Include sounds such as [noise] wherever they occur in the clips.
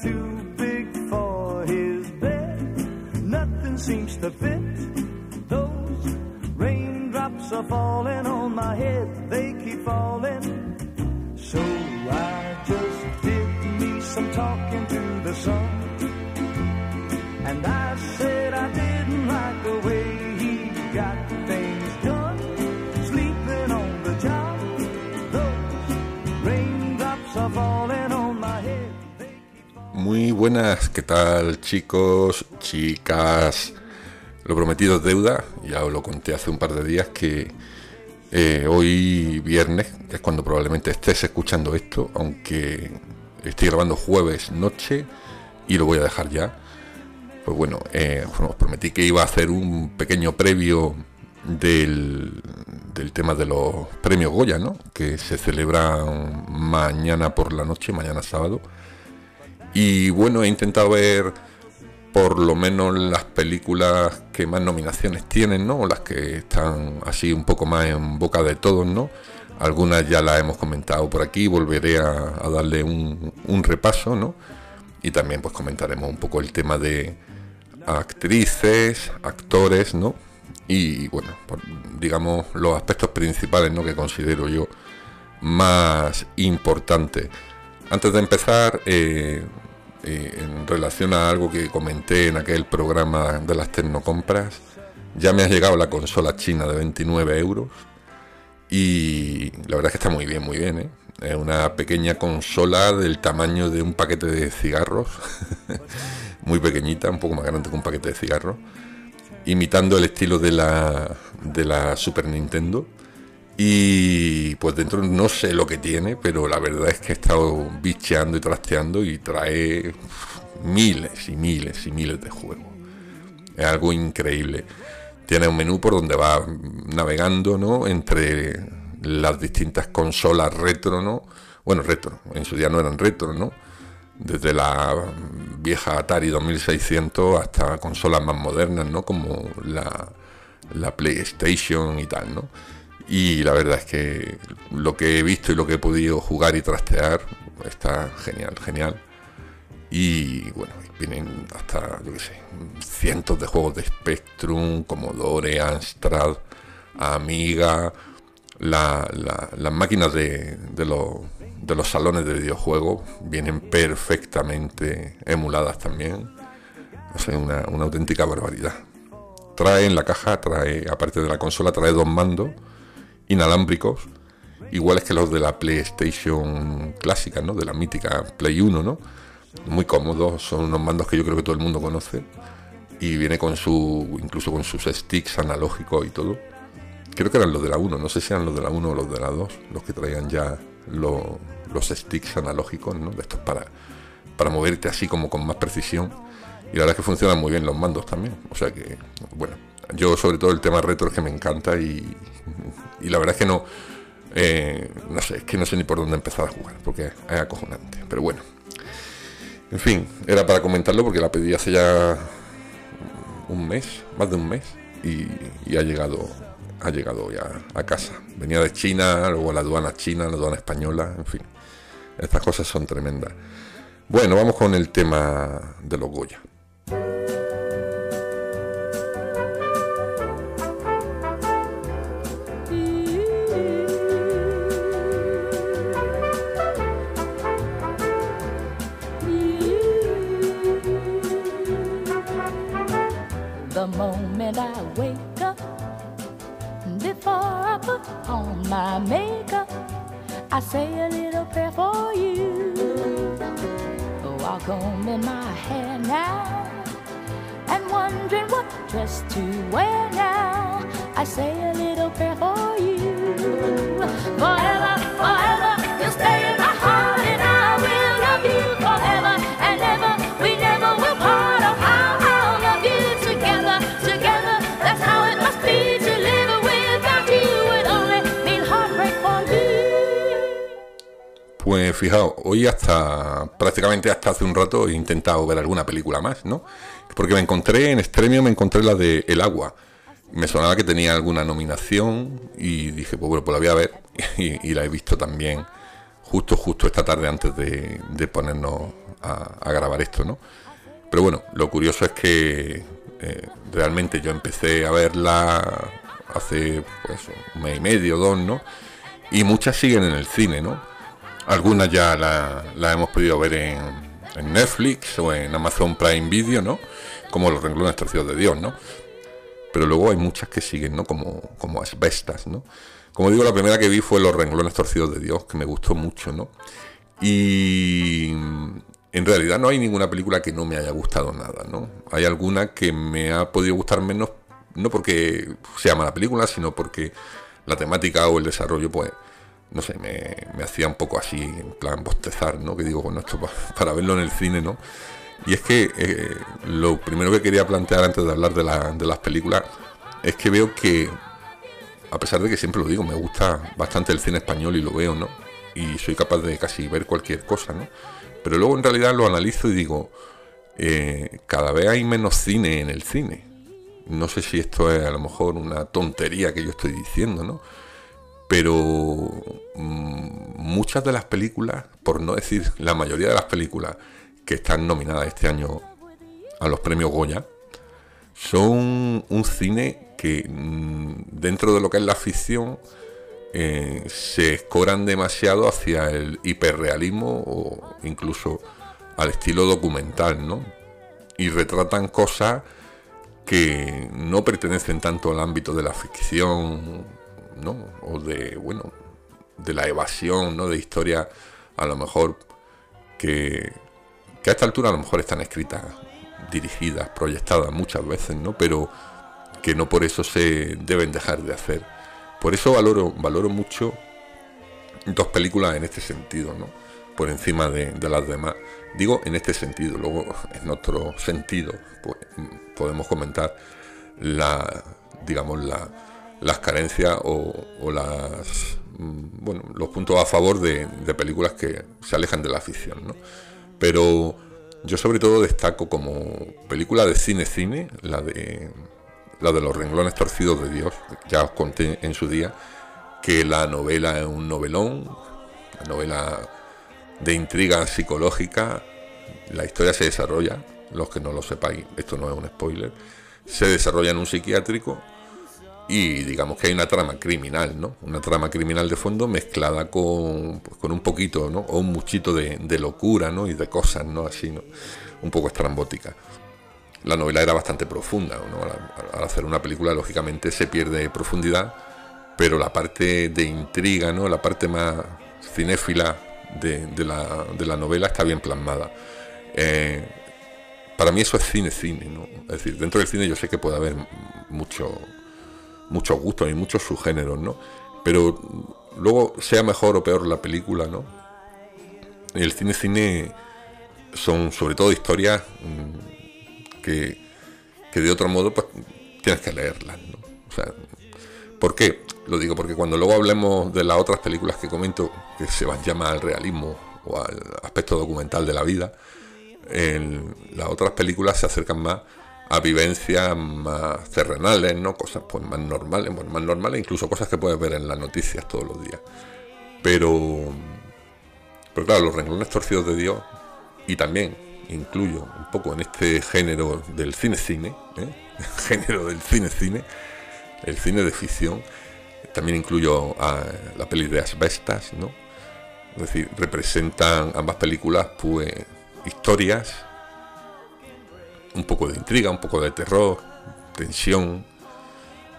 too big for his bed. Nothing seems to fit. Those raindrops are falling on my head, they buenas, ¿qué tal chicos, chicas? Lo prometido es deuda, ya os lo conté hace un par de días que eh, hoy viernes es cuando probablemente estés escuchando esto, aunque estoy grabando jueves noche y lo voy a dejar ya. Pues bueno, eh, os prometí que iba a hacer un pequeño previo del, del tema de los premios Goya, ¿no? Que se celebran mañana por la noche, mañana sábado. Y bueno, he intentado ver por lo menos las películas que más nominaciones tienen, ¿no? O las que están así un poco más en boca de todos, ¿no? Algunas ya las hemos comentado por aquí, volveré a, darle un, repaso, ¿no? Y también pues comentaremos un poco el tema de actrices, actores, ¿no? Y bueno, digamos los aspectos principales, ¿no? Que considero yo más importantes. Antes de empezar, eh, eh, en relación a algo que comenté en aquel programa de las tecnocompras, ya me ha llegado la consola china de 29 euros y la verdad es que está muy bien, muy bien. ¿eh? Es una pequeña consola del tamaño de un paquete de cigarros, [laughs] muy pequeñita, un poco más grande que un paquete de cigarros, imitando el estilo de la, de la Super Nintendo. Y pues dentro no sé lo que tiene, pero la verdad es que he estado bicheando y trasteando y trae miles y miles y miles de juegos. Es algo increíble. Tiene un menú por donde va navegando, ¿no? Entre las distintas consolas retro, ¿no? Bueno, retro, en su día no eran retro, ¿no? Desde la vieja Atari 2600 hasta consolas más modernas, ¿no? Como la, la PlayStation y tal, ¿no? Y la verdad es que lo que he visto y lo que he podido jugar y trastear está genial, genial. Y bueno, vienen hasta, yo qué sé, cientos de juegos de Spectrum, Commodore, Amstrad, Amiga, la- la- las máquinas de, los, salones de videojuegos vienen perfectamente emuladas también. O una, una auténtica barbaridad. Trae en la caja, trae, aparte de la consola, trae dos mandos inalámbricos, iguales que los de la PlayStation clásica, ¿no? De la mítica Play 1, ¿no? Muy cómodos, son unos mandos que yo creo que todo el mundo conoce. Y viene con su, incluso con sus sticks analógicos y todo. Creo que eran los de la 1, no sé si eran los de la 1 o los de la 2, los que traían ya lo- los sticks analógicos, ¿no? De estos para, para moverte así como con más precisión. Y la verdad es que funcionan muy bien los mandos también. O sea que, bueno, yo sobre todo el tema retro es que me encanta y, la verdad es que no, eh, no sé, es que no sé ni por dónde empezar a jugar, porque es acojonante. Pero bueno, en fin, era para comentarlo porque la pedí hace ya un mes, más de un mes, y, y ha llegado ha llegado ya a casa. Venía de China, luego la aduana china, la aduana española, en fin. Estas cosas son tremendas. Bueno, vamos con el tema de los Goya. Say a little prayer for you. While combing my hair now, and wondering what dress to wear now, I say a little prayer for you. Forever, Pues fijaos, hoy hasta prácticamente hasta hace un rato he intentado ver alguna película más, ¿no? Porque me encontré en Extremio, me encontré la de El Agua. Me sonaba que tenía alguna nominación y dije, pues bueno, pues la voy a ver. [laughs] Y, la he visto también justo, justo esta tarde antes de, de ponernos a, grabar esto, ¿no? Pero bueno, lo curioso es que eh, realmente yo empecé a verla hace pues un mes y medio, dos, ¿no? Y muchas siguen en el cine, ¿no? Algunas ya la hemos podido ver en, Netflix o en Amazon Prime Video, ¿no? Como los renglones torcidos de Dios, ¿no? Pero luego hay muchas que siguen, ¿no? Como, como asbestas, ¿no? Como digo, la primera que vi fue Los renglones torcidos de Dios, que me gustó mucho, ¿no? Y en realidad no hay ninguna película que no me haya gustado nada, ¿no? Hay alguna que me ha podido gustar menos, no porque sea mala película, sino porque la temática o el desarrollo, pues, no sé, me, hacía un poco así, en plan bostezar, ¿no? Que digo, bueno, esto [laughs] para, verlo en el cine, ¿no? Y es que eh, lo primero que quería plantear antes de hablar de, de las películas es que veo que, a pesar de que siempre lo digo, me gusta bastante el cine español y lo veo, ¿no? Y soy capaz de casi ver cualquier cosa, ¿no? Pero luego en realidad lo analizo y digo, eh, cada vez hay menos cine en el cine. No sé si esto es a lo mejor una tontería que yo estoy diciendo, ¿no? Pero mm, muchas de las películas, por no decir la mayoría de las películas que están nominadas este año a los premios Goya, son un cine que mm, dentro de lo que es la ficción eh, se escoran demasiado hacia el hiperrealismo o incluso al estilo documental, ¿no? Y retratan cosas que no pertenecen tanto al ámbito de la ficción, ¿no? O de, bueno, de la evasión, ¿no? De historias a lo mejor que, que a esta altura a lo mejor están escritas, dirigidas, proyectadas muchas veces, ¿no? Pero que no por eso se deben dejar de hacer. Por eso valoro, valoro mucho dos películas en este sentido, ¿no? Por encima de, las demás. Digo en este sentido, luego en otro sentido pues, podemos comentar la, digamos, la, las carencias o, mm, los puntos a favor de, películas que se alejan de la ficción. Pero yo sobre todo destaco como película de cine-cine, la de la de los renglones torcidos de Dios, ya os conté en su día, que la novela es un novelón, la novela de intriga psicológica, la historia se desarrolla, los que no lo sepáis, esto no es un spoiler, se desarrolla en un psiquiátrico y digamos que hay una trama criminal, ¿no? Una trama criminal de fondo mezclada con, pues, con un poquito, ¿no? O un muchito de, de, locura, ¿no? Y de cosas, ¿no? Así, ¿no? Un poco estrambótica la novela era bastante profunda. Al, hacer una película, lógicamente, se pierde profundidad, pero la parte de intriga, ¿no? la parte más cinéfila de, la, novela está bien plasmada. Eh, para mí eso es cine-cine. ¿no? Es decir, dentro del cine yo sé que puede haber mucho, muchos gustos y muchos subgéneros, ¿no? pero luego, sea mejor o peor la película, ¿no? el cine-cine son sobre todo historias mm, que, de otro modo pues, tienes que leerlas. ¿no? O sea, ¿Por qué? Lo digo porque cuando luego hablemos de las otras películas que comento, que se van a llamar al realismo o al aspecto documental de la vida, en las otras películas se acercan más a vivencias más terrenales, ¿no? Cosas pues más normales, bueno, más normales, incluso cosas que puedes ver en las noticias todos los días. Pero, pero claro, los renglones torcidos de Dios y también incluyo un poco en este género del cine-cine, ¿eh? [laughs] género del cine-cine, el cine de ficción. También incluyo a la peli de Asbestas, ¿no? Es decir, representan ambas películas, pues, historias, un poco de intriga, un poco de terror, tensión.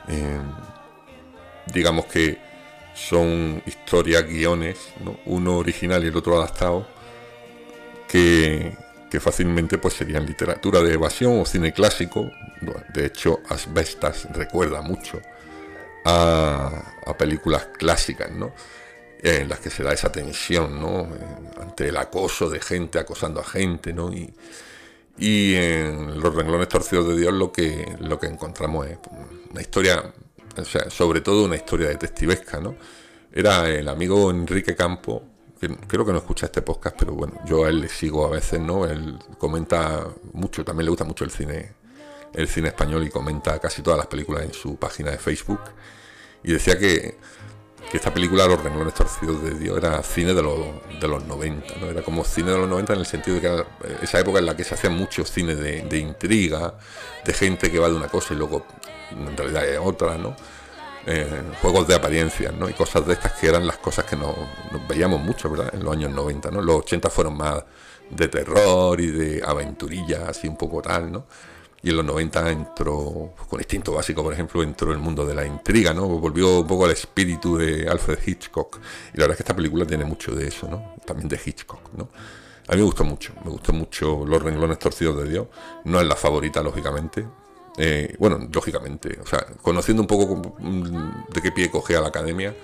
Eh, digamos que son historias, guiones, uno original y el otro adaptado, que, que fácilmente pues serían literatura de evasión o cine clásico. De hecho, Asbestas recuerda mucho a, películas clásicas, ¿no? En las que se da esa tensión, ¿no? Ante el acoso de gente acosando a gente, ¿no? Y, y en Los renglones torcidos de Dios lo que, lo que encontramos es una historia, o sea, sobre todo una historia detectivesca, ¿no? Era el amigo Enrique Campo, creo que no escucha este podcast, pero bueno, yo a él le sigo a veces, ¿no? Él comenta mucho, también le gusta mucho el cine, el cine español y comenta casi todas las películas en su página de Facebook. Y decía que, que esta película Los renglones torcidos de Dios era cine de los, de los 90, ¿no? Era como cine de los 90 en el sentido de que eh, esa época en la que se hacían muchos cine de, intriga, de gente que va de una cosa y luego en realidad es otra, ¿no? Eh, juegos de apariencia, ¿no? Y cosas de estas que eran las cosas que nos, veíamos mucho, ¿verdad? En los años 90, ¿no? Los 80 fueron más de terror y de aventurilla, así un poco tal, ¿no? Y en los 90 entró, con Instinto Básico, por ejemplo, entró el mundo de la intriga, ¿no? Volvió un poco al espíritu de Alfred Hitchcock. Y la verdad es que esta película tiene mucho de eso, ¿no? También de Hitchcock, ¿no? A mí me gustó mucho, me gustó mucho Los renglones torcidos de Dios. No es la favorita, lógicamente. Eh, bueno, lógicamente, o sea, conociendo un poco mm, de qué pie coge a la academia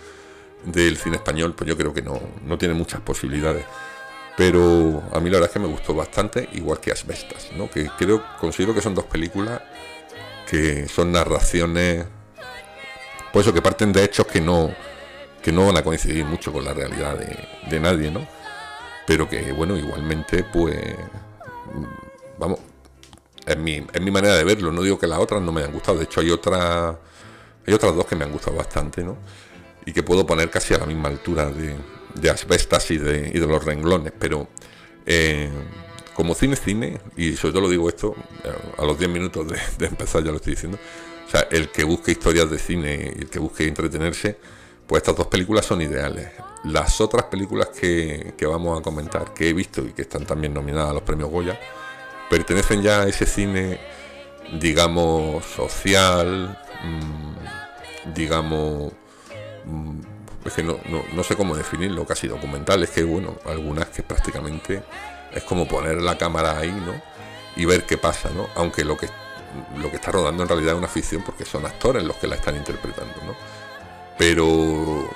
del cine español, pues yo creo que no, no tiene muchas posibilidades pero a mí la verdad es que me gustó bastante, igual que Asbestas, ¿no? que creo, considero que son dos películas que son narraciones, pues eso, que parten de hechos que no, que no van a coincidir mucho con la realidad de, nadie, ¿no? Pero que, bueno, igualmente, pues, vamos, es mi, es mi manera de verlo, no digo que las otras no me hayan gustado, de hecho hay otras, hay otras dos que me han gustado bastante, ¿no? Y que puedo poner casi a la misma altura de, de asbestas y de, y de los renglones, pero eh, como cine, cine, y sobre todo lo digo esto, a los 10 minutos de, empezar ya lo estoy diciendo, o sea, el que busque historias de cine y el que busque entretenerse, pues estas dos películas son ideales. Las otras películas que, vamos a comentar, que he visto y que están también nominadas a los premios Goya, pertenecen ya a ese cine, digamos, social, mm, digamos, mm, es que no, no, sé cómo definirlo, casi documental, es que bueno, algunas que prácticamente es como poner la cámara ahí, ¿no? Y ver qué pasa, ¿no? Aunque lo que, lo que está rodando en realidad es una ficción porque son actores los que la están interpretando, ¿no? Pero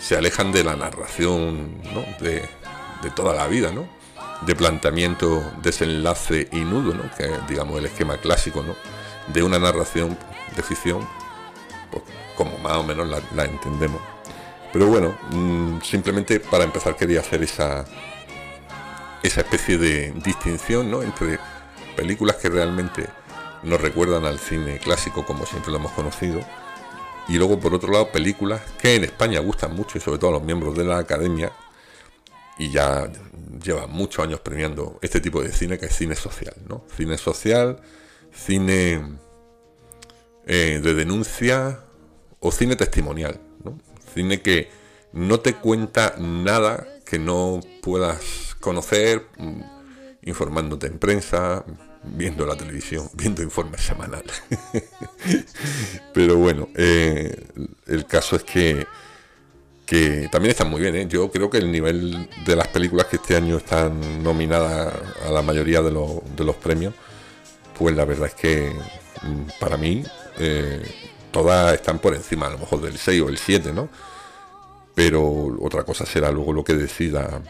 se alejan de la narración, ¿no? De, de toda la vida, ¿no? De planteamiento, desenlace y nudo, ¿no? Que digamos, el esquema clásico, ¿no? De una narración de ficción, pues como más o menos la entendemos. Pero bueno, mm, simplemente para empezar quería hacer esa, esa especie de distinción ¿no? entre películas que realmente nos recuerdan al cine clásico como siempre lo hemos conocido y luego por otro lado películas que en España gustan mucho y sobre todo a los miembros de la academia y ya llevan muchos años premiando este tipo de cine que es cine social, ¿no? Cine social, cine eh, de denuncia o cine testimonial. Cine que no te cuenta nada que no puedas conocer mm, informándote en prensa, viendo la televisión, [laughs] viendo informes semanales. [laughs] Pero bueno, eh, el caso es que, que también están muy bien. ¿eh? Yo creo que el nivel de las películas que este año están nominadas a la mayoría de, de los premios, pues la verdad es que mm, para mí eh, todas están por encima, a lo mejor del 6 o el 7, ¿no? Pero otra cosa será luego lo que decida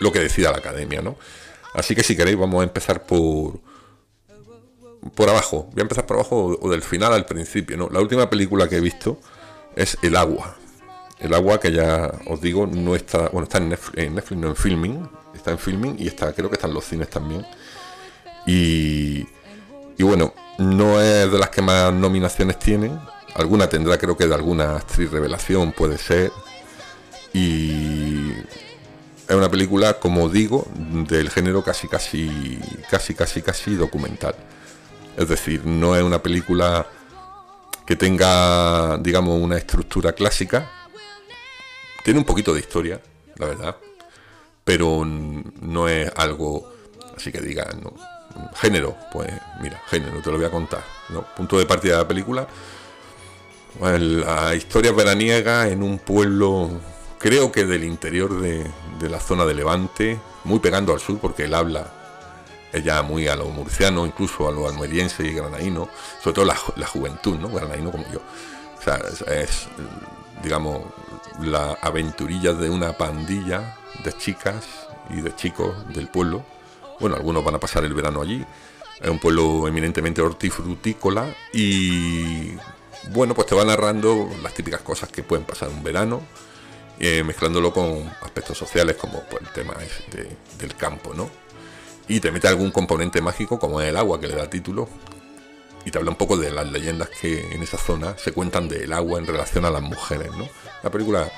lo que decida la academia, ¿no? Así que si queréis vamos a empezar por por abajo. Voy a empezar por abajo o del final al principio, ¿no? La última película que he visto es El agua. El agua que ya os digo no está, bueno, está en Netflix, no en filming, está en filming y está, creo que está en los cines también. Y, y bueno, no es de las que más nominaciones tienen. Alguna tendrá, creo que de alguna actriz revelación, puede ser. Y es una película, como digo, del género casi, casi, casi, casi, casi documental. Es decir, no es una película que tenga, digamos, una estructura clásica. Tiene un poquito de historia, la verdad, pero no es algo así que diga, no, género, pues mira, género, te lo voy a contar. Punto de partida de la película. la historia veraniega en un pueblo, creo que del interior de, la zona de Levante, muy pegando al sur, porque él habla ella muy a lo murciano, incluso a lo almeriense y granadino, sobre todo la, juventud, ¿no? Granadino como yo. O sea, es, digamos, la aventurilla de una pandilla de chicas y de chicos del pueblo bueno, algunos van a pasar el verano allí. Es un pueblo eminentemente hortifrutícola y bueno, pues te va narrando las típicas cosas que pueden pasar un verano, eh, mezclándolo con aspectos sociales como pues, el tema del campo, ¿no? Y te mete algún componente mágico como es el agua que le da título, y te habla un poco de las leyendas que en esa zona se cuentan del agua en relación a las mujeres, ¿no? Una película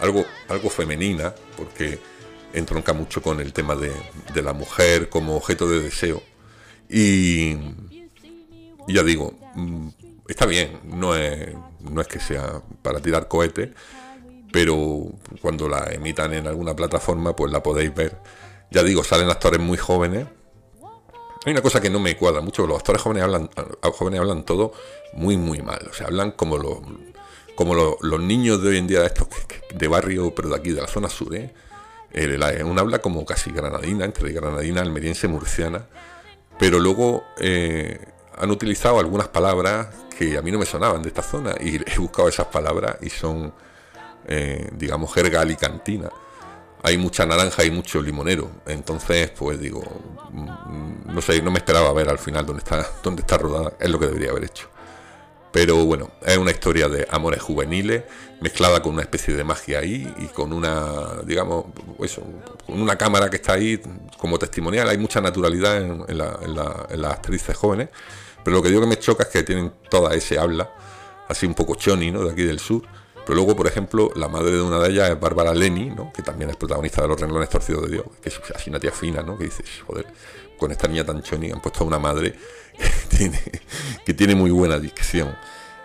algo, algo femenina, porque entronca mucho con el tema de, de la mujer como objeto de deseo. Y, ya digo, mm, está bien, no es, no es que sea para tirar cohetes, pero cuando la emitan en alguna plataforma, pues la podéis ver. Ya digo, salen actores muy jóvenes. Hay una cosa que no me cuadra mucho, los actores jóvenes hablan, jóvenes hablan todo muy, muy mal. O sea, hablan como los, como los, niños de hoy en día, estos de barrio, pero de aquí, de la zona sur, ¿eh? Un habla como casi granadina, entre granadina, almeriense, murciana, pero luego eh, han utilizado algunas palabras que a mí no me sonaban de esta zona y he buscado esas palabras y son, eh, digamos, jerga alicantina. Hay mucha naranja y mucho limonero, entonces, pues digo, mm, no sé, no me esperaba ver al final dónde está, dónde está rodada, es lo que debería haber hecho. Pero bueno, es una historia de amores juveniles mezclada con una especie de magia ahí y con una, digamos, eso, con una cámara que está ahí como testimonial. Hay mucha naturalidad en, las actrices jóvenes, pero lo que digo que me choca es que tienen toda ese habla, así un poco choni, ¿no? De aquí del sur. Pero luego, por ejemplo, la madre de una de ellas es Bárbara Leni, ¿no? que también es protagonista de Los renglones torcidos de Dios, que es así una tía fina, ¿no? que dices, joder, con esta niña tan choni han puesto a una madre que [laughs] tiene, que tiene muy buena dicción.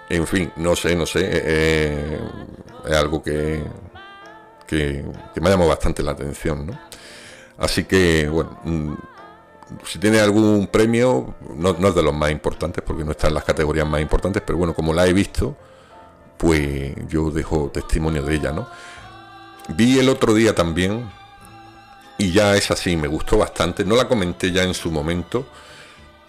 En fin, no sé, no sé. Eh, eh, es algo que, que, me ha llamado bastante la atención, ¿no? Así que, bueno, mm, si tiene algún premio, no, no, es de los más importantes, porque no está en las categorías más importantes, pero bueno, como la he visto, pues yo dejo testimonio de ella, ¿no? Vi el otro día también, y ya es así, me gustó bastante, no la comenté ya en su momento,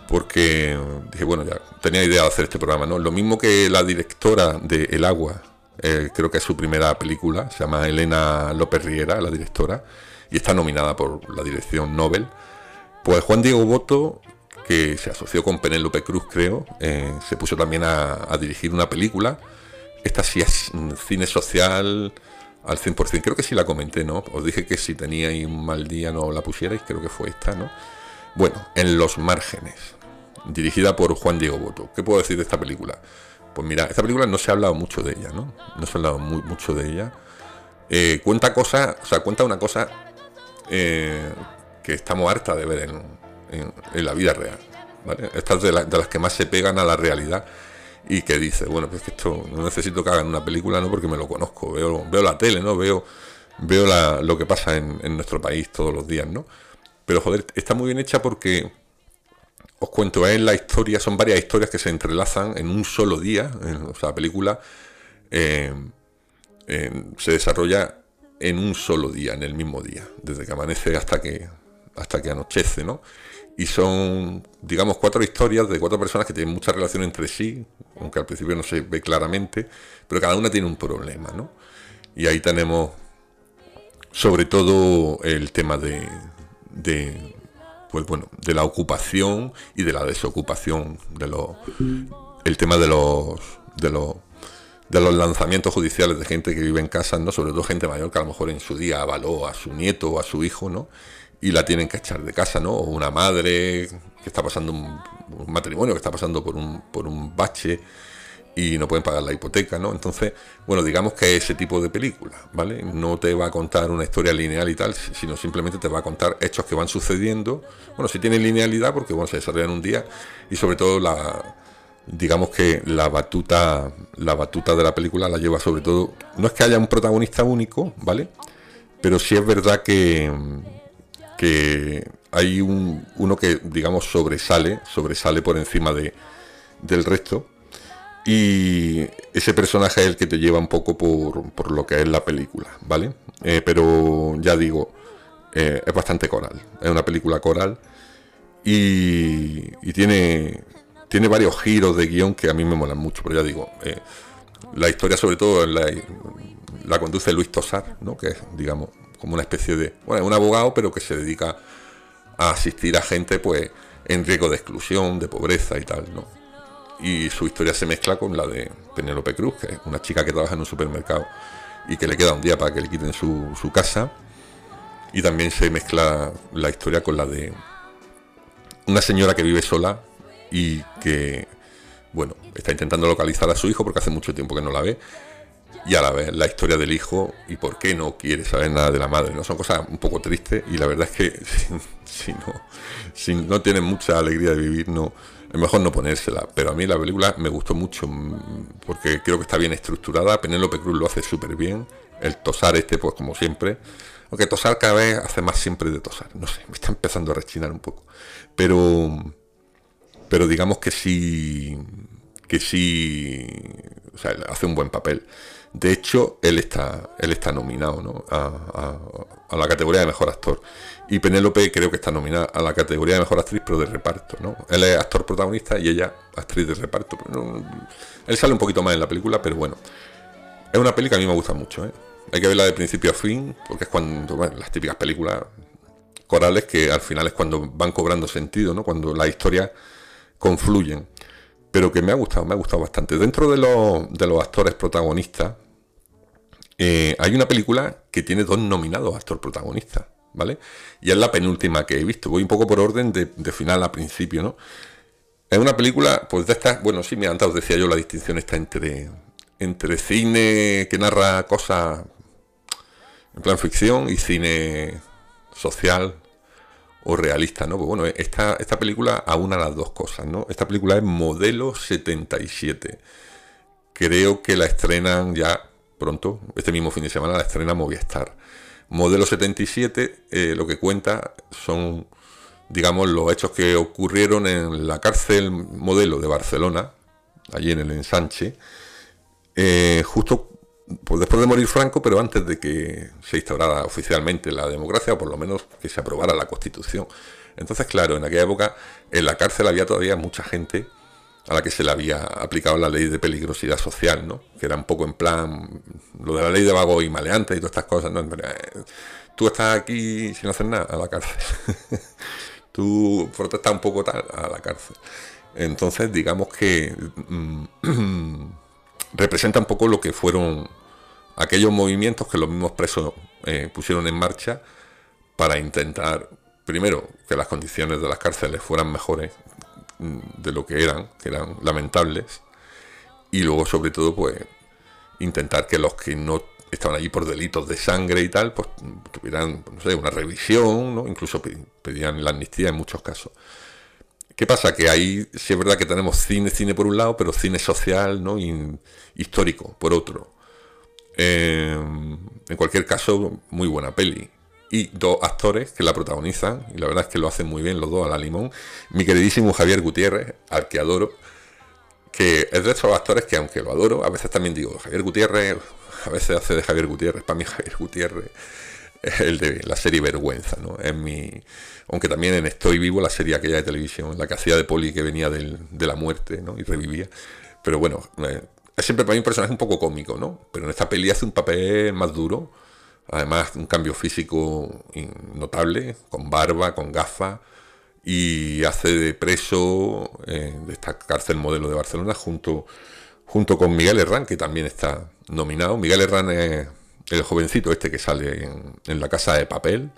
porque dije, bueno, ya tenía idea de hacer este programa, ¿no? Lo mismo que la directora de El Agua, eh, creo que es su primera película, se llama Elena López Riera, la directora, y está nominada por la dirección Nobel. Pues Juan Diego Boto, que se asoció con Penélope Cruz, creo, eh, se puso también a, dirigir una película. Esta sí es cine social al 100%, creo que sí la comenté, ¿no? Os dije que si teníais un mal día no la pusierais, creo que fue esta, ¿no? Bueno, En los márgenes dirigida por Juan Diego Boto. ¿Qué puedo decir de esta película? Pues mira, esta película no se ha hablado mucho de ella, ¿no? No se ha hablado muy, mucho de ella. Eh, cuenta cosas, o sea, cuenta una cosa eh, que estamos harta de ver en, la vida real. Estas de, las que más se pegan a la realidad y que dice, bueno, pues que esto no necesito que hagan una película, ¿no? Porque me lo conozco, veo, veo la tele, ¿no? Veo, veo lo que pasa en, en nuestro país todos los días, ¿no? Pero joder, está muy bien hecha porque os cuento, es la historia, son varias historias que se entrelazan en un solo día. o sea, la película eh, se desarrolla en un solo día, en el mismo día, desde que amanece hasta que, hasta que anochece, ¿no? Y son, digamos, cuatro historias de cuatro personas que tienen mucha relación entre sí, aunque al principio no se ve claramente, pero cada una tiene un problema, ¿no? Y ahí tenemos sobre todo el tema de, de pues bueno, de la ocupación y de la desocupación, de los, el tema de los, de los, de los lanzamientos judiciales de gente que vive en casa, ¿no? Sobre todo gente mayor que a lo mejor en su día avaló a su nieto o a su hijo, ¿no? Y la tienen que echar de casa, ¿no? O una madre que está pasando un, un matrimonio que está pasando por un, por un bache y no pueden pagar la hipoteca, ¿no? Entonces, bueno, digamos que ese tipo de película, ¿vale? No te va a contar una historia lineal y tal, sino simplemente te va a contar hechos que van sucediendo. Bueno, si tienen linealidad porque, bueno, se desarrollan un día y sobre todo la, digamos que la batuta, la batuta de la película la lleva sobre todo, no es que haya un protagonista único, ¿vale? Pero sí es verdad que, que hay un, uno que, digamos, sobresale, sobresale por encima de, del resto y ese personaje es el que te lleva un poco por, lo que es la película, ¿vale? Eh, pero ya digo, eh, es bastante coral, es una película coral y, tiene, tiene varios giros de guion que a mí me molan mucho, pero ya digo, eh, la historia sobre todo la, la, conduce Luis Tosar, ¿no? que es, digamos, como una especie de, bueno, es un abogado, pero que se dedica a asistir a gente pues en riesgo de exclusión, de pobreza y tal, ¿no? y su historia se mezcla con la de Penélope Cruz, que es una chica que trabaja en un supermercado y que le queda un día para que le quiten su, su casa. Y también se mezcla la historia con la de una señora que vive sola y que bueno, está intentando localizar a su hijo porque hace mucho tiempo que no la ve. Y a la vez la historia del hijo y por qué no quiere saber nada de la madre. ¿no? Son cosas un poco tristes y la verdad es que [laughs] si, no, si no tienes mucha alegría de vivir, no, es mejor no ponérsela. Pero a mí la película me gustó mucho mm, porque creo que está bien estructurada. Penélope Cruz lo hace súper bien. El tosar este, pues como siempre. Aunque tosar cada vez hace más siempre de tosar. No sé, [laughs] me está empezando a rechinar un poco. Pero pero digamos que sí, que sí, o sea, hace un buen papel. De hecho, él está, él está nominado ¿no? a, la categoría de mejor actor. Y Penélope creo que está nominada a la categoría de mejor actriz, pero de reparto. ¿no? Él es actor protagonista y ella actriz de reparto. él sale un poquito más en la película, pero bueno. Es una peli que a mí me gusta mucho. ¿eh? Hay que verla de principio a fin, porque es cuando las típicas películas corales que al final es cuando van cobrando sentido, ¿no? cuando la historia confluyen. Pero que me ha gustado, me ha gustado bastante. Dentro de los, de los actores protagonistas, eh, hay una película que tiene dos nominados actor protagonista, ¿vale? Y es la penúltima que he visto. Voy un poco por orden de, final a principio, ¿no? Es una película, pues de estas, bueno, sí, me antes os decía yo, la distinción está entre, entre cine que narra cosas en plan ficción y cine social o realista, ¿no? Pues bueno, esta, esta película aúna las dos cosas, ¿no? Esta película es Modelo 77. Creo que la estrenan ya pronto, este mismo fin de semana la estrena Movistar. Modelo 77 eh, lo que cuenta son, digamos, los hechos que ocurrieron en la cárcel modelo de Barcelona, allí en el ensanche, eh, justo pues después de morir Franco, pero antes de que se instaurara oficialmente la democracia, o por lo menos que se aprobara la Constitución. Entonces, claro, en aquella época en la cárcel había todavía mucha gente a la que se le había aplicado la ley de peligrosidad social, ¿no? Que era un poco en plan lo de la ley de vago y maleante y todas estas cosas, ¿no? Tú estás aquí sin hacer nada a la cárcel. [laughs] Tú protestas un poco tal a la cárcel. Entonces, digamos que mm, [clears throat] representa un poco lo que fueron aquellos movimientos que los mismos presos eh, pusieron en marcha para intentar, primero, que las condiciones de las cárceles fueran mejores de lo que eran, que eran lamentables, y luego, sobre todo, pues, intentar que los que no estaban allí por delitos de sangre y tal, pues tuvieran, no sé, una revisión, ¿no? incluso pedían la amnistía en muchos casos. ¿Qué pasa? Que ahí sí es verdad que tenemos cine, cine por un lado, pero cine social, ¿no? Y histórico por otro. Eh, en cualquier caso, muy buena peli. Y dos actores que la protagonizan, y la verdad es que lo hacen muy bien los dos a la limón. Mi queridísimo Javier Gutiérrez, al que adoro, que es de esos actores que aunque lo adoro, a veces también digo, Javier Gutiérrez, a veces hace de Javier Gutiérrez, para mí Javier Gutiérrez es el de la serie Vergüenza, ¿no? Es mi aunque también en Estoy Vivo, la serie aquella de televisión, la que hacía de Poli que venía de la muerte ¿no? y revivía. Pero bueno, eh, es siempre para mí un personaje un poco cómico, ¿no? Pero en esta peli hace un papel más duro, además un cambio físico notable, con barba, con gafas, y hace de preso eh, de esta cárcel modelo de Barcelona junto, junto con Miguel Herrán, que también está nominado. Miguel Herrán es el jovencito este que sale en, La Casa de Papel,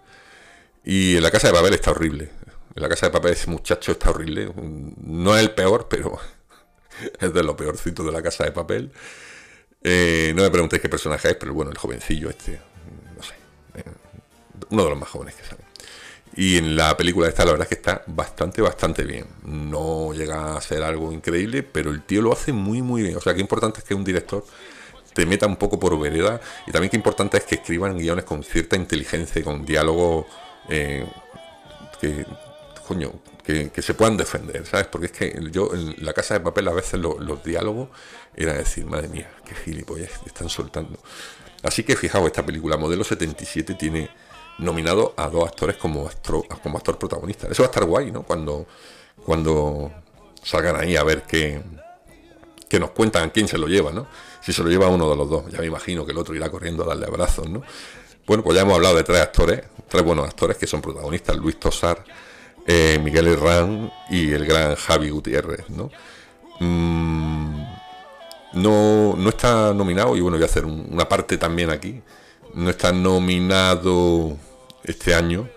y en la casa de papel está horrible. En la casa de papel ese muchacho está horrible. No es el peor, pero [laughs] es de lo peorcito de la casa de papel. Eh, no me preguntéis qué personaje es, pero bueno, el jovencillo este, uno de los más jóvenes que sale. Y en la película esta la verdad es que está bastante, bastante bien. No llega a ser algo increíble, pero el tío lo hace muy, muy bien. O sea, qué importante es que un director te meta un poco por vereda y también qué importante es que escriban guiones con cierta inteligencia y con diálogo eh, que, coño, que, se puedan defender, ¿sabes? Porque es que yo en la casa de papel a veces los diálogos era decir, madre mía, qué gilipollas están soltando. Así que fijaos, esta película, Modelo 77, tiene nominado a dos actores como, actor, como actor protagonista. Eso va a estar guay, ¿no? Cuando, cuando salgan ahí a ver qué, nos cuentan quién se lo lleva, ¿no? Si se lo lleva uno de los dos, ya me imagino que el otro irá corriendo a darle abrazos, ¿no? Bueno, pues ya hemos hablado de tres actores, tres buenos actores que son protagonistas, Luis Tosar, eh, Miguel Herrán y el gran Javi Gutiérrez, ¿no? Mm, no, no está nominado, y bueno, voy a hacer una parte también aquí, no está nominado este año,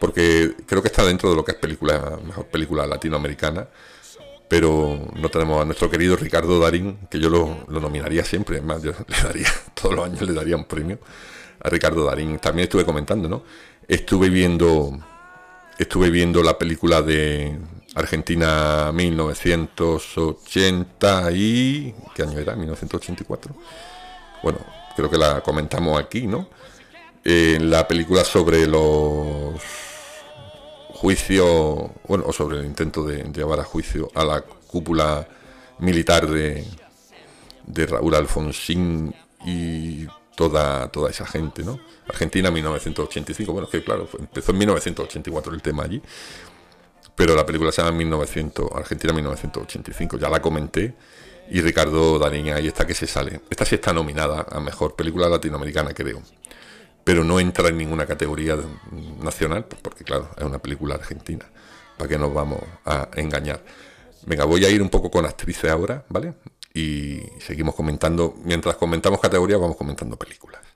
porque creo que está dentro de lo que es película, mejor película latinoamericana, pero no tenemos a nuestro querido Ricardo Darín, que yo lo, nominaría siempre, es más, yo [laughs] le daría, todos los años le daría un premio a Ricardo Darín. También estuve comentando, ¿no? Estuve viendo, estuve viendo la película de Argentina 1980 y... ¿Qué año era? 1984. Bueno, creo que la comentamos aquí, ¿no? En la película sobre los juicios, bueno, o sobre el intento de llevar a juicio a la cúpula militar de, de Raúl Alfonsín y toda, toda esa gente, ¿no? Argentina 1985, bueno, que claro, empezó en 1984 el tema allí, pero la película se llama 1900, Argentina 1985, ya la comenté, y Ricardo Darín ahí está que se sale. Esta sí está nominada a Mejor Película Latinoamericana, creo, pero no entra en ninguna categoría nacional, pues porque claro, es una película argentina, para que nos vamos a engañar. Venga, voy a ir un poco con actrices ahora, ¿vale? Y seguimos comentando, mientras comentamos categorías, vamos comentando películas.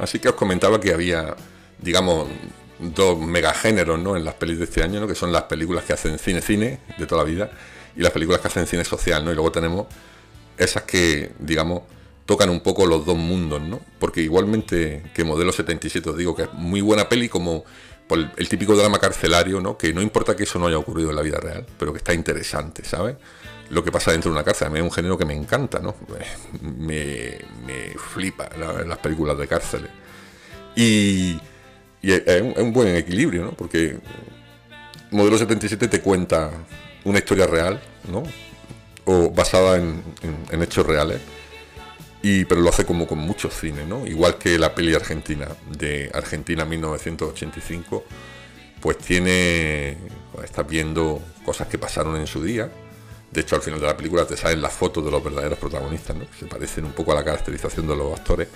Así que os comentaba que había, digamos, dos megagéneros ¿no? en las pelis de este año, ¿no? que son las películas que hacen cine-cine de toda la vida y las películas que hacen cine social, ¿no? Y luego tenemos esas que, digamos, tocan un poco los dos mundos, ¿no? Porque igualmente que Modelo 77 os digo que es muy buena peli como el típico drama carcelario, ¿no? Que no importa que eso no haya ocurrido en la vida real, pero que está interesante, ¿sabes? Lo que pasa dentro de una cárcel. A mí es un género que me encanta, ¿no? Me, me flipa las películas de cárceles. Y, es, un, buen equilibrio, ¿no? Porque Modelo 77 te cuenta una historia real, ¿no? O basada en, hechos reales. Y, pero lo hace como con mucho cine, ¿no? Igual que la peli argentina, de Argentina 1985, pues tiene, pues estás viendo cosas que pasaron en su día. De hecho, al final de la película te salen las fotos de los verdaderos protagonistas, ¿no? Se parecen un poco a la caracterización de los actores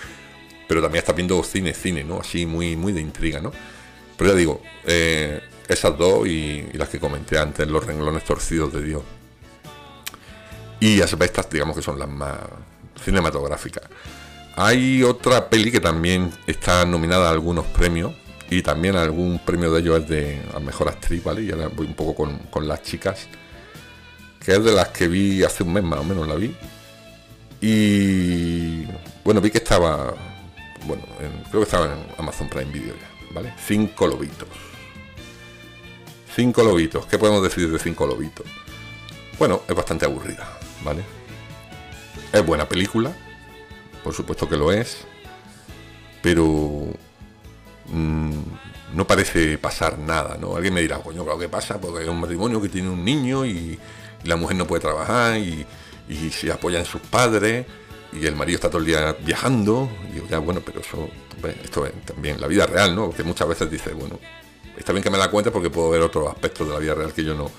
pero también está viendo cine, cine, ¿no? Así muy, muy de intriga, ¿no? Pero ya digo, eh, esas dos y, las que comenté antes, los renglones torcidos de Dios. Y estas, digamos que son las más cinematográficas. Hay otra peli que también está nominada a algunos premios y también algún premio de ellos es de a mejor actriz, ¿vale? Y ahora voy un poco con, con las chicas, que es de las que vi hace un mes más o menos, la vi. Y bueno, vi que estaba bueno, creo que estaba en Amazon Prime Video ya, ¿vale? Cinco lobitos. Cinco lobitos. ¿Qué podemos decir de cinco lobitos? Bueno, es bastante aburrida, ¿vale? Es buena película, por supuesto que lo es, pero mm, no parece pasar nada, ¿no? Alguien me dirá, coño, claro que pasa, porque hay un matrimonio que tiene un niño y, la mujer no puede trabajar y, y se apoya en sus padres y el marido está todo el día viajando, y ya bueno, pero eso, esto es también la vida real, ¿no? Que muchas veces dice, bueno, está bien que me la cuentes porque puedo ver otros aspectos de la vida real que yo no,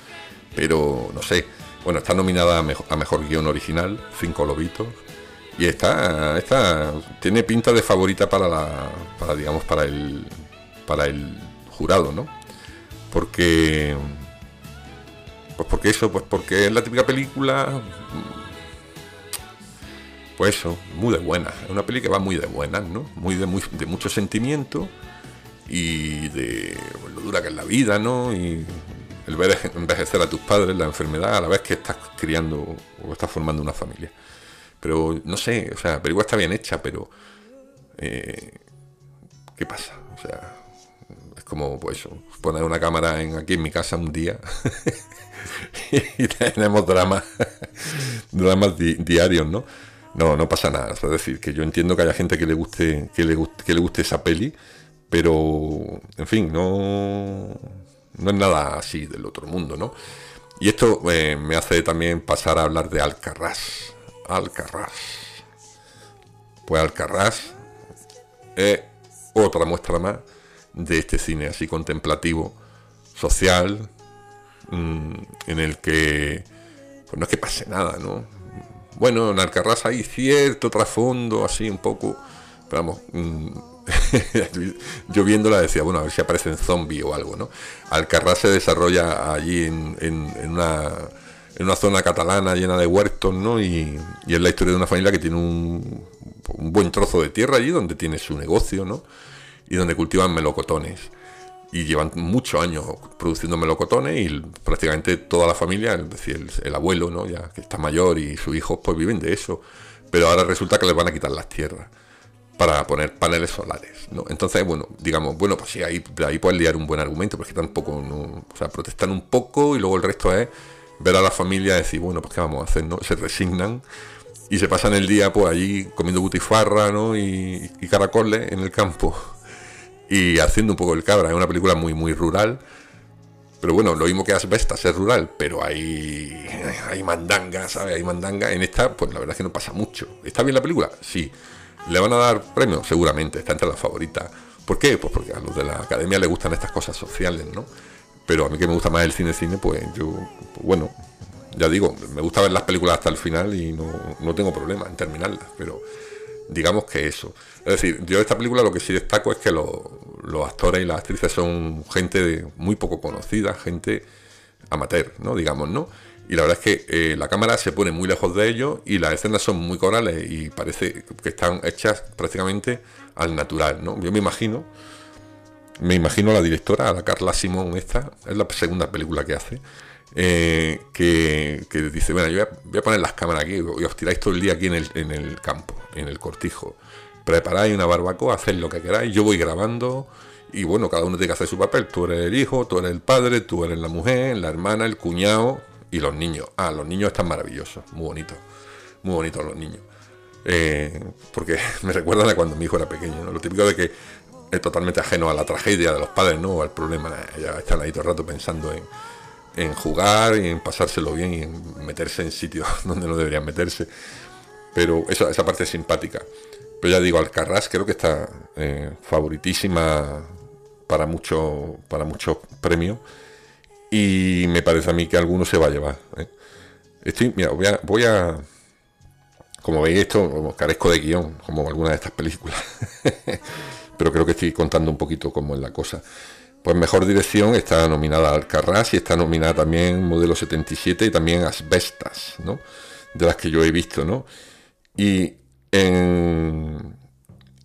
pero no sé. Bueno, está nominada a mejor, guion original, Cinco Lobitos, y está, esta tiene pinta de favorita para la, para digamos, para el, para el jurado, ¿no? Porque, pues porque eso, pues porque es la típica película pues eso, muy de buena. Es una peli que va muy de buena, ¿no? Muy de, muy, de mucho sentimiento y de lo dura que es la vida, ¿no? Y el ver [laughs] envejecer a tus padres, la enfermedad, a la vez que estás criando o estás formando una familia. Pero no sé, o sea, la película está bien hecha, pero. Eh, ¿Qué pasa? O sea, como, pues poner una cámara en, aquí en mi casa un día [laughs] [laughs] y tenemos dramas, dramas diarios, ¿no? No, no pasa nada. Es decir, que yo entiendo que haya gente que le guste, que le guste, que le guste esa peli, pero, en fin, no, no es nada así del otro mundo, ¿no? Y esto eh, me hace también pasar a hablar de Alcarrás. Alcarrás. Pues Alcarrás es otra muestra más de este cine así contemplativo, social, mm, en el que pues no es que pase nada, ¿no? Bueno, en Alcarrás hay cierto trasfondo así un poco, pero vamos, mm, [laughs] yo viéndola decía, bueno, a ver si aparecen zombies o algo, ¿no? Alcarrás se desarrolla allí en, en, una, en una zona catalana llena de huertos, ¿no? Y, es la historia de una familia que tiene un, buen trozo de tierra allí donde tiene su negocio, ¿no? Y donde cultivan melocotones. Y llevan muchos años produciendo melocotones y prácticamente toda la familia, es decir, el, el abuelo, ¿no? Ya que está mayor y sus hijos, pues viven de eso. Pero ahora resulta que les van a quitar las tierras para poner paneles solares, ¿no? Entonces, bueno, digamos, bueno, pues sí, ahí, de ahí puedes liar un buen argumento, porque tampoco, no, o sea, protestan un poco y luego el resto es ver a la familia y decir, bueno, pues qué vamos a hacer, ¿no? [laughs] Se resignan y se pasan el día, pues allí comiendo butifarra, ¿no? Y, caracoles en el campo y haciendo un poco el cabra. Es una película muy, muy rural. Pero bueno, lo mismo que Asbestas es rural, pero hay, hay mandanga, ¿sabes? Hay mandanga. En esta, pues la verdad es que no pasa mucho. ¿Está bien la película? Sí. ¿Le van a dar premio? Seguramente, está entre las favoritas. ¿Por qué? Pues porque a los de la academia les gustan estas cosas sociales, ¿no? Pero a mí que me gusta más el cine-cine, pues yo, pues bueno, ya digo, me gusta ver las películas hasta el final y no, no tengo problema en terminarlas, pero digamos que eso. Es decir, yo de esta película lo que sí destaco es que los, actores y las actrices son gente muy poco conocida, gente amateur, ¿no? Digamos, ¿no? y la verdad es que eh, la cámara se pone muy lejos de ellos y las escenas son muy corales y parece que están hechas prácticamente al natural, ¿no? Yo me imagino, me imagino a la directora, a la Carla Simón esta, es la segunda película que hace, eh, que, dice, bueno, yo voy a, poner las cámaras aquí y os tiráis todo el día aquí en el, en el campo, en el cortijo. Preparáis una barbacoa, haced lo que queráis, yo voy grabando y bueno, cada uno tiene que hacer su papel. Tú eres el hijo, tú eres el padre, tú eres la mujer, la hermana, el cuñado, y los niños. Ah, los niños están maravillosos, muy bonitos. Muy bonitos los niños. Eh, porque [laughs] me recuerdan a cuando mi hijo era pequeño, ¿no? Lo típico de que es totalmente ajeno a la tragedia de los padres, ¿no? Al problema. Ya están ahí todo el rato pensando en, en jugar y en pasárselo bien y en meterse en sitios [laughs] donde no deberían meterse. Pero esa, esa parte es simpática. Pero ya digo, Alcarrás creo que está eh, favoritísima para, mucho, para muchos premios y me parece a mí que alguno se va a llevar. ¿eh? Estoy, mira, voy a, como veis esto, carezco de guion, como algunas de estas películas, [laughs] pero creo que estoy contando un poquito cómo es la cosa. Pues mejor dirección está nominada Alcarrás y está nominada también Modelo 77 y también Asbestas, ¿no? De las que yo he visto, ¿no? Y en,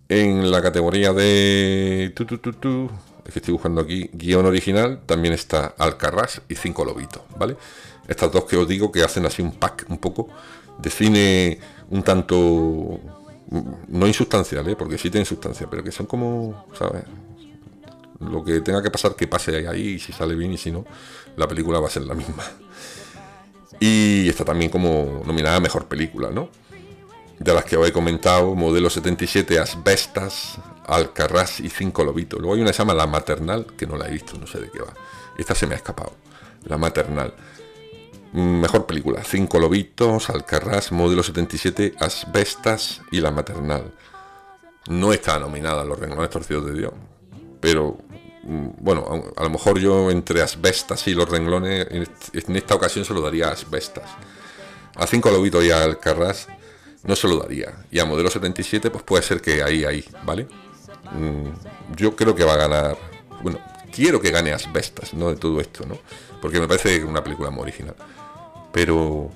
la categoría de tu, que estoy buscando aquí, guion original, también está Alcarrás y Cinco Lobitos, ¿vale? Estas dos que os digo que hacen así un pack un poco de cine un tanto no insustancial, ¿eh? porque sí tienen sustancia, pero que son como, ¿sabes? Lo que tenga que pasar, que pase ahí, y si sale bien y si no, la película va a ser la misma. Y está también como nominada Mejor Película, ¿no? De las que os he comentado, Modelo 77, Asbestas, Alcarrás y Cinco Lobitos. Luego hay una que se llama La Maternal, que no la he visto, no sé de qué va. Esta se me ha escapado. La Maternal. Mejor película. Cinco Lobitos, Alcarrás, Modelo 77, Asbestas y La Maternal. No está nominada a los renglones torcidos de Dios. Pero, mm, bueno, a, lo mejor yo entre Asbestas y los renglones, en esta ocasión se lo daría a Asbestas. A Cinco Lobitos y a Alcarrás no se lo daría. Y a Modelo 77, pues puede ser que ahí, ahí, ¿vale? Mm, yo creo que va a ganar. Bueno, quiero que gane Asbestas, ¿no? De todo esto, ¿no? Porque me parece una película muy original. Pero.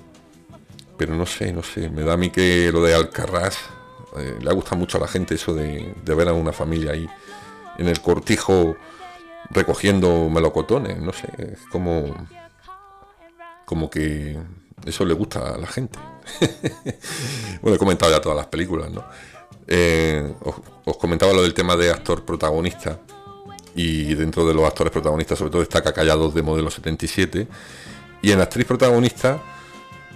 Pero no sé, no sé. Me da a mí que lo de Alcarrás. Eh, le ha gustado mucho a la gente eso de, ver a una familia ahí en el cortijo recogiendo melocotones. No sé, es como. Como que eso le gusta a la gente. [laughs] bueno, he comentado ya todas las películas, ¿no? Eh, os, comentaba lo del tema de actor protagonista. y dentro de los actores protagonistas sobre todo destaca Callados de modelo 77 y en la actriz protagonista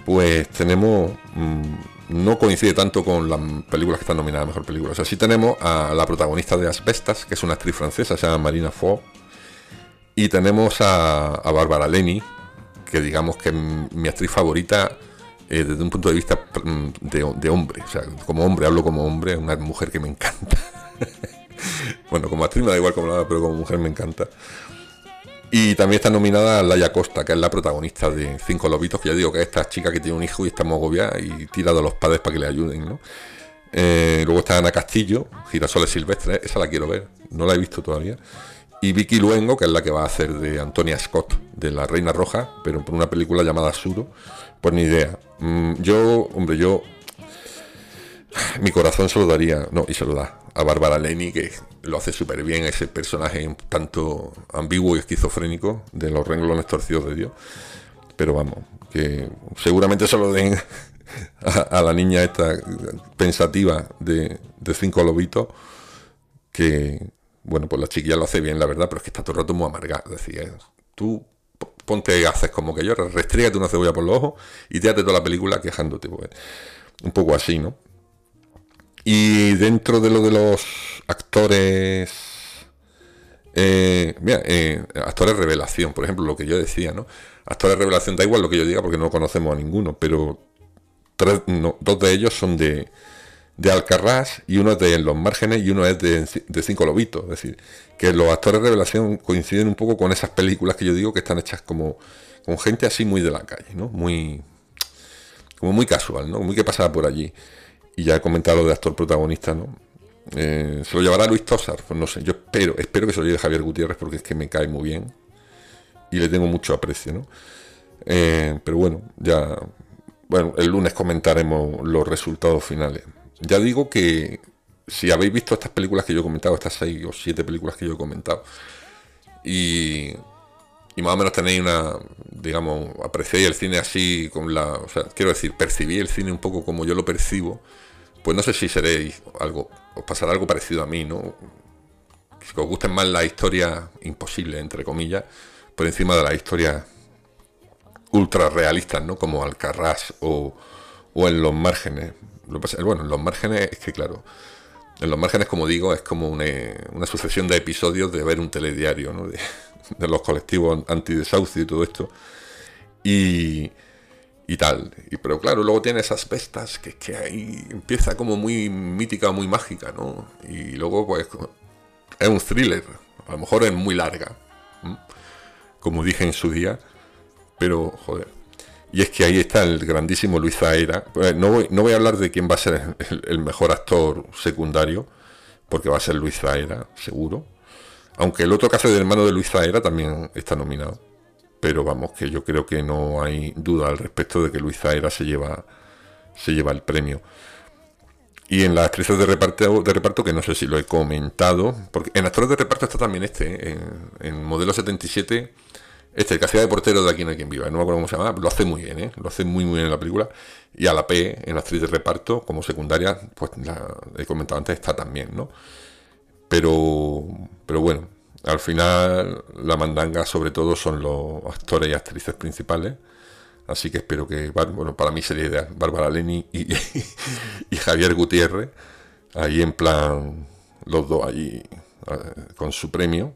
pues tenemos mm, no coincide tanto con las películas que están nominadas a mejor película o sea sí tenemos a la protagonista de Asbestas que es una actriz francesa se llama Marina Fo y tenemos a, a Bárbara Leni que digamos que es mi actriz favorita eh, desde un punto de vista mm, de, hombre, o sea, como hombre, hablo como hombre, una mujer que me encanta. [laughs] bueno, como actriz me da igual como nada, pero como mujer me encanta. Y también está nominada Laia Costa, que es la protagonista de Cinco Lobitos, que ya digo que es esta chica que tiene un hijo y está mogoviada y tira de los padres para que le ayuden, ¿no? Eh, luego está Ana Castillo, Girasoles Silvestres, esa la quiero ver, no la he visto todavía. Y Vicky Luengo, que es la que va a hacer de Antonia Scott, de La Reina Roja, pero por una película llamada Suro. Pues ni idea. Mm, yo, hombre, yo. Mi corazón se lo daría, no, y se lo da a Bárbara Leni, que lo hace súper bien, ese personaje tanto ambiguo y esquizofrénico de los renglones torcidos de Dios. Pero vamos, que seguramente se lo den [laughs] a, la niña esta pensativa de, cinco lobitos, que, bueno, pues la chiquilla lo hace bien, la verdad, pero es que está todo el rato muy amargada. Decía, tú ponte, haces como que yo, restrígate una cebolla por los ojos y te toda la película quejándote. Pues, un poco así, ¿no? Y dentro de lo de los actores. Eh, mira, eh, actores revelación, por ejemplo, lo que yo decía, ¿no? Actores revelación, da igual lo que yo diga porque no conocemos a ninguno, pero tres, dos de ellos son de, de Alcarrás y uno es de Los Márgenes y uno es de, de Cinco Lobitos. Es decir, que los actores de revelación coinciden un poco con esas películas que yo digo que están hechas como con gente así muy de la calle, ¿no? Muy como muy casual, ¿no? Muy que pasaba por allí. Y ya he comentado lo de actor protagonista, ¿no? Eh, ¿Se lo llevará Luis Tosar? Pues no sé, yo espero, espero que se lo lleve Javier Gutiérrez porque es que me cae muy bien y le tengo mucho aprecio, ¿no? Eh, pero bueno, ya, bueno, el lunes comentaremos los resultados finales. Ya digo que si habéis visto estas películas que yo he comentado, estas seis o siete películas que yo he comentado, y, más o menos tenéis una, digamos, apreciáis el cine así, con la, o sea, quiero decir, percibí el cine un poco como yo lo percibo, pues no sé si seréis algo, os pasará algo parecido a mí, ¿no? Si os gusten más la historia imposible, entre comillas, por encima de las historias ultra realistas, ¿no? Como Alcarrás o en los márgenes. Bueno, en los márgenes es que, claro, en los márgenes, como digo, es como una, sucesión de episodios de ver un telediario, ¿no? de, los colectivos antidesahucio y todo esto. Y, y tal. Y, pero claro, luego tiene esas pestas que, que ahí empieza como muy mítica, muy mágica, ¿no? Y luego, pues, es un thriller. A lo mejor es muy larga, como dije en su día. Pero, joder, y es que ahí está el grandísimo Luis Zaera. Pues, no voy, no voy a hablar de quién va a ser el, mejor actor secundario, porque va a ser Luis Zaera, seguro. Aunque el otro caso del hermano de Luis Zaera también está nominado. Pero vamos, que yo creo que no hay duda al respecto de que Luis Zaera se lleva, se lleva el premio. Y en las actrices de reparto, de reparto, que no sé si lo he comentado, porque en actores de reparto está también este, en, en Modelo 77 este, el que de portero de Aquí no hay quien viva, no me acuerdo cómo se llama, lo hace muy bien, ¿eh? lo hace muy muy bien en la película. Y a la P, en la actriz de reparto, como secundaria, pues la he comentado antes, está también, ¿no? Pero, pero bueno, al final la mandanga sobre todo son los actores y actrices principales. Así que espero que, bueno, para mí sería ideal, Bárbara Leni y, Javier Gutiérrez, ahí en plan, los dos allí con su premio,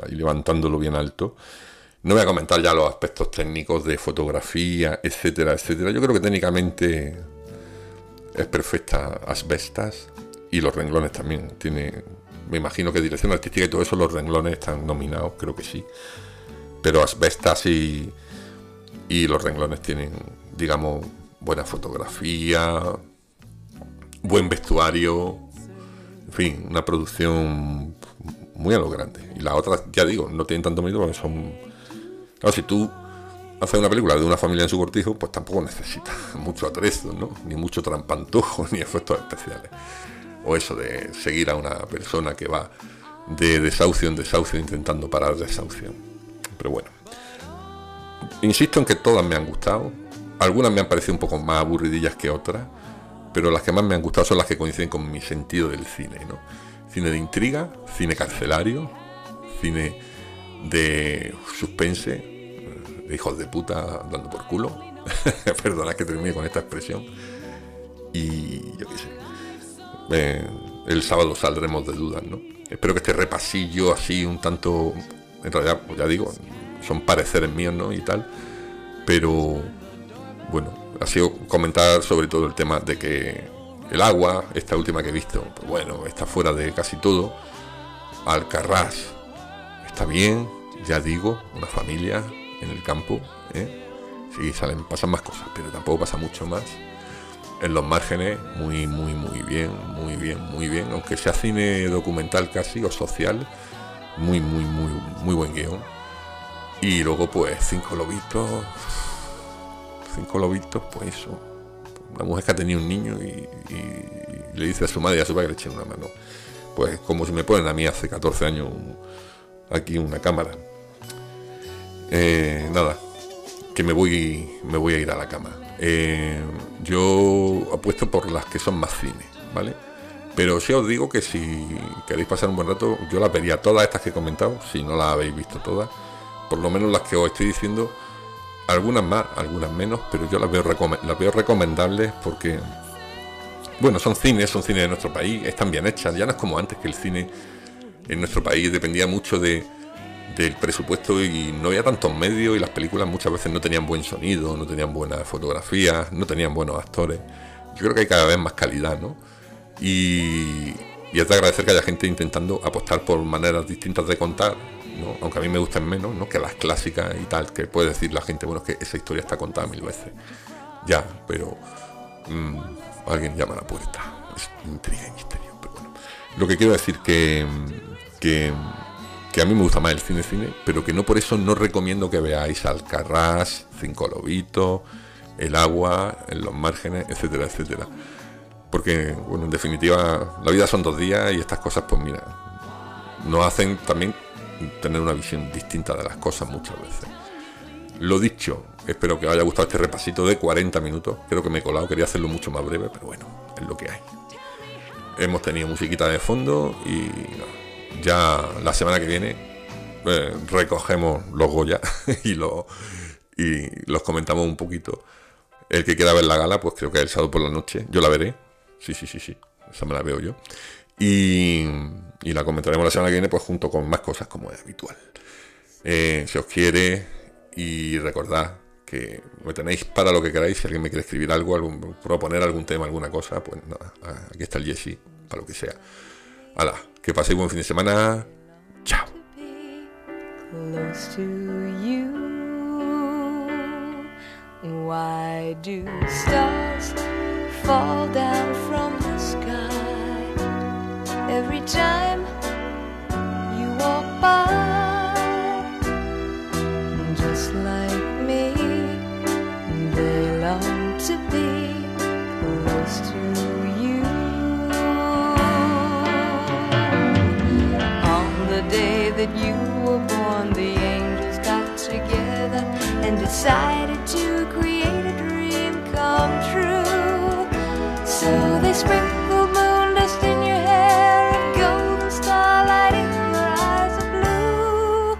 ahí levantándolo bien alto. No voy a comentar ya los aspectos técnicos de fotografía, etcétera, etcétera. Yo creo que técnicamente es perfecta Asbestas y los renglones también. Tiene, me imagino que dirección artística y todo eso, los renglones están nominados, creo que sí. Pero Asbestas y, y los renglones tienen, digamos, buena fotografía, buen vestuario, en fin, una producción muy a lo grande. Y las otras, ya digo, no tienen tanto mérito porque son Claro, si tú haces una película de una familia en su cortijo, pues tampoco necesitas [laughs] mucho atrezo, ¿no? Ni mucho trampantujo, [laughs] ni efectos especiales. O eso de seguir a una persona que va de desahucio en desahucio intentando parar desahucio. Pero bueno. Insisto en que todas me han gustado. Algunas me han parecido un poco más aburridillas que otras. Pero las que más me han gustado son las que coinciden con mi sentido del cine, ¿no? Cine de intriga, cine carcelario, cine de suspense, de hijos de puta dando por culo. [laughs] Perdona que termine con esta expresión. Y yo qué sé. Eh, el sábado saldremos de dudas, ¿no? Espero que este repasillo así un tanto, en realidad, ya digo, son pareceres míos, ¿no? Y tal. Pero, bueno, ha sido comentar sobre todo el tema de que el agua, esta última que he visto, pues bueno, está fuera de casi todo. Alcarrás está bien, ya digo, una familia en el campo, ¿eh? Sí, salen, pasan más cosas, pero tampoco pasa mucho más. En los márgenes, muy, muy, muy bien, muy bien, muy bien. Aunque sea cine documental casi o social, muy, muy, muy, muy buen guion. Y luego, pues, cinco lobitos. Cinco lobitos, pues eso. Una mujer que ha tenido un niño y, le dice a su madre y a su padre que le echen una mano. Pues como si me ponen a mí hace 14 años aquí una cámara. Eh, nada, que me voy, me voy a ir a la cama. Eh, yo apuesto por las que son más cine, ¿vale? Pero sí os digo que si queréis pasar un buen rato, yo las vería todas estas que he comentado, si no las habéis visto todas, por lo menos las que os estoy diciendo, algunas más, algunas menos, pero yo las veo, las veo recomendables porque, bueno, son cines, son cines de nuestro país, están bien hechas, ya no es como antes que el cine en nuestro país dependía mucho de, del presupuesto y no había tantos medios y las películas muchas veces no tenían buen sonido, no tenían buena fotografía, no tenían buenos actores. Yo creo que hay cada vez más calidad, ¿no? Y, es de agradecer que haya gente intentando apostar por maneras distintas de contar, ¿no? aunque a mí me gusten menos, ¿no? que las clásicas y tal, que puede decir la gente, bueno, es que esa historia está contada mil veces. Ya, pero mm, alguien llama a la puerta. Es intriga y misterio, pero bueno. Lo que quiero decir que, que a mí me gusta más el cine cine, pero que no por eso no recomiendo que veáis Alcarrás, Cinco Lobitos, El Agua, En los Márgenes, etcétera, etcétera. Porque, bueno, en definitiva, la vida son dos días y estas cosas, pues mira, nos hacen también tener una visión distinta de las cosas muchas veces. Lo dicho, espero que os haya gustado este repasito de 40 minutos. Creo que me he colado, quería hacerlo mucho más breve, pero bueno, es lo que hay. Hemos tenido musiquita de fondo y ya la semana que viene eh, recogemos los Goya [laughs] y, lo, y los comentamos un poquito. El que quiera ver la gala, pues creo que el sábado por la noche. Yo la veré. Sí, sí, sí, sí. Esa me la veo yo. Y, la comentaremos la semana que viene, pues junto con más cosas como es habitual. Eh, si os quiere, y recordad que me tenéis para lo que queráis. Si alguien me quiere escribir algo, proponer algún tema, alguna cosa, pues nada, aquí está el Jesse, para lo que sea. Hala, que paséis buen fin de semana. Chao. Why do stars fall down from the sky every time you walk by? That you were born, the angels got together and decided to create a dream come true. So they sprinkled moon dust in your hair and golden starlight in your eyes of blue.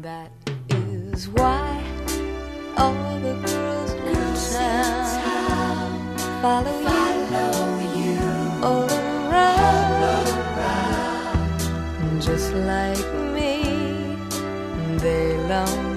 That is why all the girls in town follow down